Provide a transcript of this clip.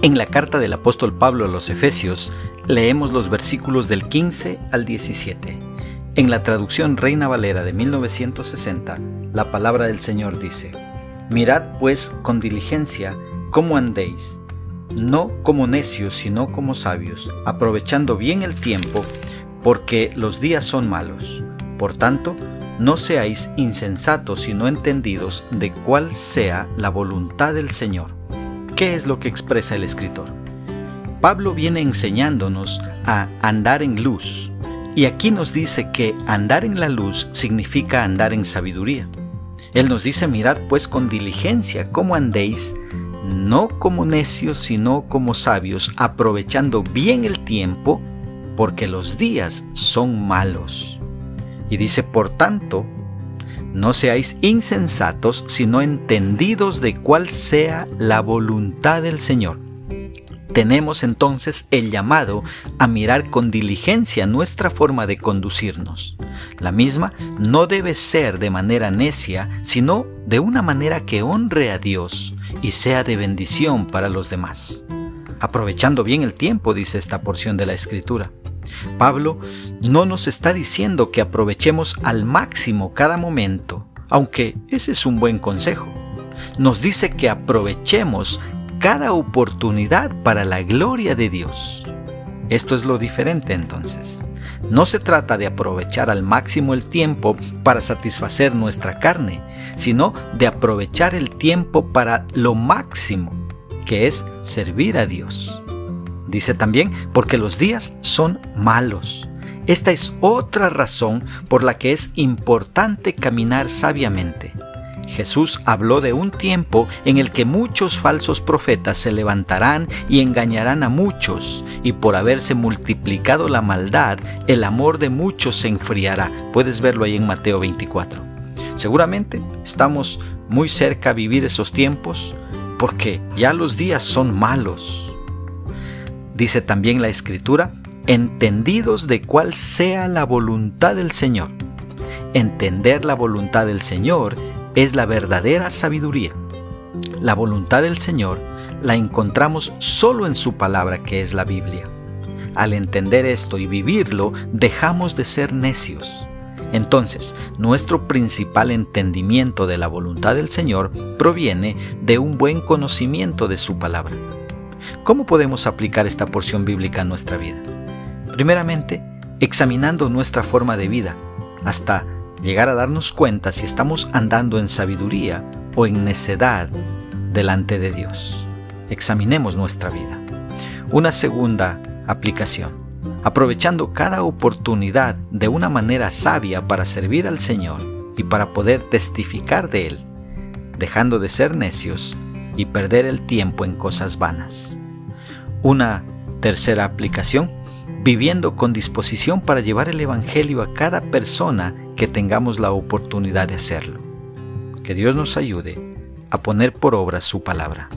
En la carta del apóstol Pablo a los Efesios leemos los versículos del 15 al 17. En la traducción Reina Valera de 1960, la palabra del Señor dice, Mirad pues con diligencia cómo andéis, no como necios, sino como sabios, aprovechando bien el tiempo, porque los días son malos. Por tanto, no seáis insensatos, sino entendidos de cuál sea la voluntad del Señor ¿Qué es lo que expresa el escritor? Pablo viene enseñándonos a andar en luz, y aquí nos dice que andar en la luz significa andar en sabiduría. Él nos dice, mirad pues con diligencia cómo andéis, no como necios, sino como sabios, aprovechando bien el tiempo, porque los días son malos. Y dice, por tanto, no seáis insensatos, sino entendidos de cuál sea la voluntad del Señor. Tenemos entonces el llamado a mirar con diligencia nuestra forma de conducirnos. La misma no debe ser de manera necia, sino de una manera que honre a Dios y sea de bendición para los demás. Aprovechando bien el tiempo, dice esta porción de la Escritura. Pablo no nos está diciendo que aprovechemos al máximo cada momento, aunque ese es un buen consejo. Nos dice que aprovechemos cada oportunidad para la gloria de Dios. Esto es lo diferente entonces. No se trata de aprovechar al máximo el tiempo para satisfacer nuestra carne, sino de aprovechar el tiempo para lo máximo, que es servir a Dios. Dice también, porque los días son malos. Esta es otra razón por la que es importante caminar sabiamente. Jesús habló de un tiempo en el que muchos falsos profetas se levantarán y engañarán a muchos, y por haberse multiplicado la maldad, el amor de muchos se enfriará. Puedes verlo ahí en Mateo 24. Seguramente estamos muy cerca a vivir esos tiempos porque ya los días son malos. Dice también la Escritura, entendidos de cuál sea la voluntad del Señor. Entender la voluntad del Señor es la verdadera sabiduría. La voluntad del Señor la encontramos solo en su palabra que es la Biblia. Al entender esto y vivirlo, dejamos de ser necios. Entonces, nuestro principal entendimiento de la voluntad del Señor proviene de un buen conocimiento de su palabra. ¿Cómo podemos aplicar esta porción bíblica a nuestra vida? Primeramente, examinando nuestra forma de vida, hasta llegar a darnos cuenta si estamos andando en sabiduría o en necedad delante de Dios. Examinemos nuestra vida. Una segunda aplicación, aprovechando cada oportunidad de una manera sabia para servir al Señor y para poder testificar de Él, dejando de ser necios y perder el tiempo en cosas vanas. Una tercera aplicación, viviendo con disposición para llevar el Evangelio a cada persona que tengamos la oportunidad de hacerlo. Que Dios nos ayude a poner por obra su palabra.